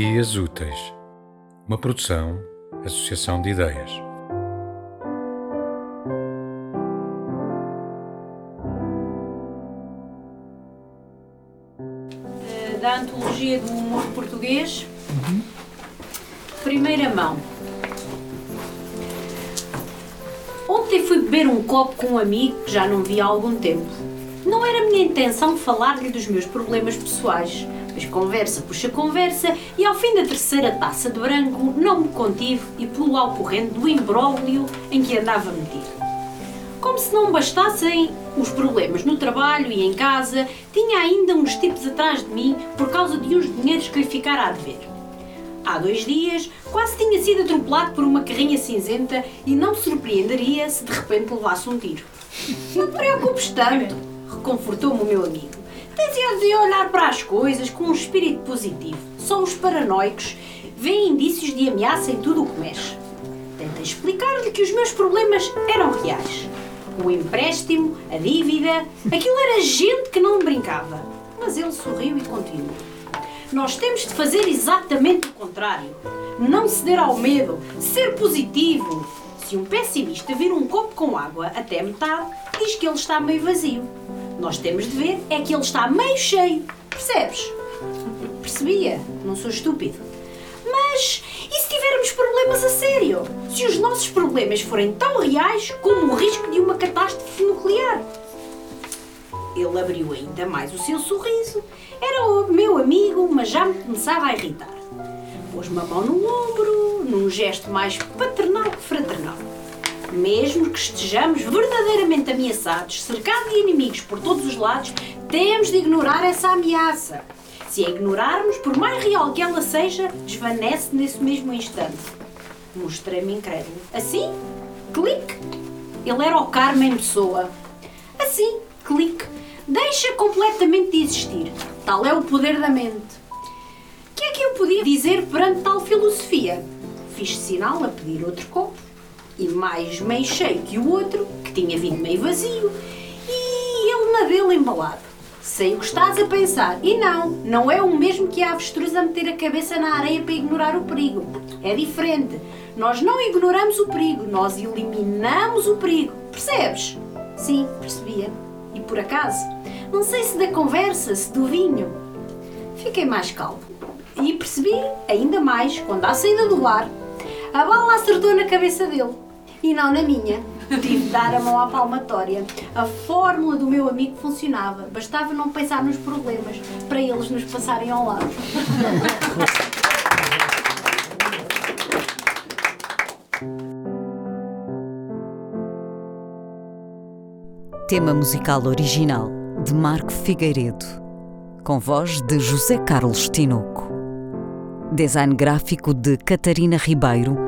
Dias Úteis, uma produção, associação de ideias. Eh, Da Antologia do Humor Português, primeira mão. Ontem fui beber um copo com um amigo que já não vi há algum tempo. Não era minha intenção falar-lhe dos meus problemas pessoais, conversa puxa conversa e ao fim da terceira taça de branco não me contive e pulo ao corrente do imbróglio em que andava metido. Como se não bastassem os problemas no trabalho e em casa, tinha ainda uns tipos atrás de mim por causa de uns dinheiros que lhe ficara a dever. Há dois dias, quase tinha sido atropelado por uma carrinha cinzenta e não me surpreenderia se de repente levasse um tiro. Não te preocupes tanto, reconfortou-me o meu amigo. Tens de olhar para as coisas com um espírito positivo. Só os paranoicos veem indícios de ameaça em tudo o que mexe. Tentei explicar-lhe que os meus problemas eram reais. O empréstimo, a dívida, aquilo era gente que não brincava. Mas ele sorriu e continuou. Nós temos de fazer exatamente o contrário. Não ceder ao medo, ser positivo. Se um pessimista vir um copo com água até metade, diz que ele está meio vazio. Nós temos de ver é que ele está meio cheio. Percebes? Percebia, não sou estúpido. Mas e se tivermos problemas a sério? Se os nossos problemas forem tão reais como o risco de uma catástrofe nuclear? Ele abriu ainda mais o seu sorriso. Era o meu amigo, mas já me começava a irritar. Pôs-me a mão no ombro, num gesto mais paternal que fraternal. Mesmo que estejamos verdadeiramente ameaçados, cercados de inimigos por todos os lados, temos de ignorar essa ameaça. Se a ignorarmos, por mais real que ela seja, desvanece nesse mesmo instante. Mostrei-me incrédulo. Assim, clique. Ele era o Carmen Pessoa. Assim, clique. Deixa completamente de existir. Tal é o poder da mente. O que é que eu podia dizer perante tal filosofia? Fiz sinal a pedir outro copo e mais meio cheio que o outro, que tinha vindo meio vazio, e ele na dele embalado. Sei o que estás a pensar. E não, não é o mesmo que a avestruz a meter a cabeça na areia para ignorar o perigo. É diferente. Nós não ignoramos o perigo, nós eliminamos o perigo. Percebes? Sim, percebia. E por acaso, não sei se da conversa, se do vinho. Fiquei mais calmo. E percebi ainda mais quando, à saída do bar, a bala acertou na cabeça dele e não na minha. Tive de dar a mão à palmatória. A fórmula do meu amigo funcionava. Bastava não pensar nos problemas para eles nos passarem ao lado. Tema musical original de Marco Figueiredo, com voz de José Carlos Tinoco. Design gráfico de Catarina Ribeiro.